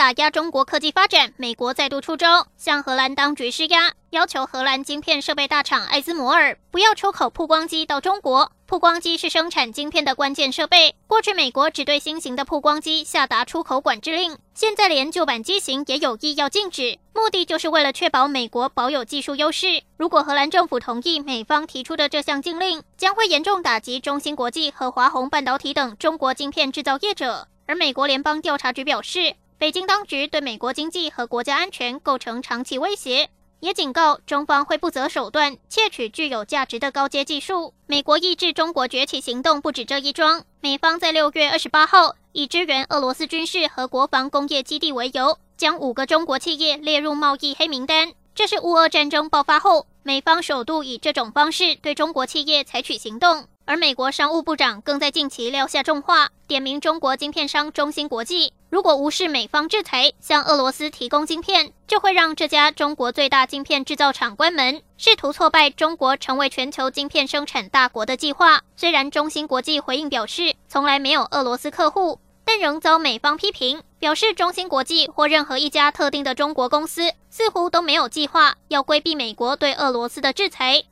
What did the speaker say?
打压中国科技发展，美国再度出招，向荷兰当局施压，要求荷兰晶片设备大厂艾斯摩尔不要出口曝光机到中国。曝光机是生产晶片的关键设备，过去美国只对新型的曝光机下达出口管制令，现在连旧版机型也有意要禁止，目的就是为了确保美国保有技术优势。如果荷兰政府同意美方提出的这项禁令，将会严重打击中芯国际和华虹半导体等中国晶片制造业者。而美国联邦调查局表示，北京当局对美国经济和国家安全构成长期威胁，也警告中方会不择手段窃取具有价值的高阶技术。美国抑制中国崛起行动不止这一桩，美方在六月二十八号以支援俄罗斯军事和国防工业基地为由，将五个中国企业列入贸易黑名单。这是乌俄战争爆发后，美方首度以这种方式对中国企业采取行动。而美国商务部长更在近期撂下重话，点名中国晶片商中芯国际，如果无视美方制裁，向俄罗斯提供晶片，就会让这家中国最大晶片制造厂关门，试图挫败中国成为全球晶片生产大国的计划。虽然中芯国际回应表示，从来没有俄罗斯客户。但仍遭美方批评，表示中芯国际或任何一家特定的中国公司似乎都没有计划要规避美国对俄罗斯的制裁。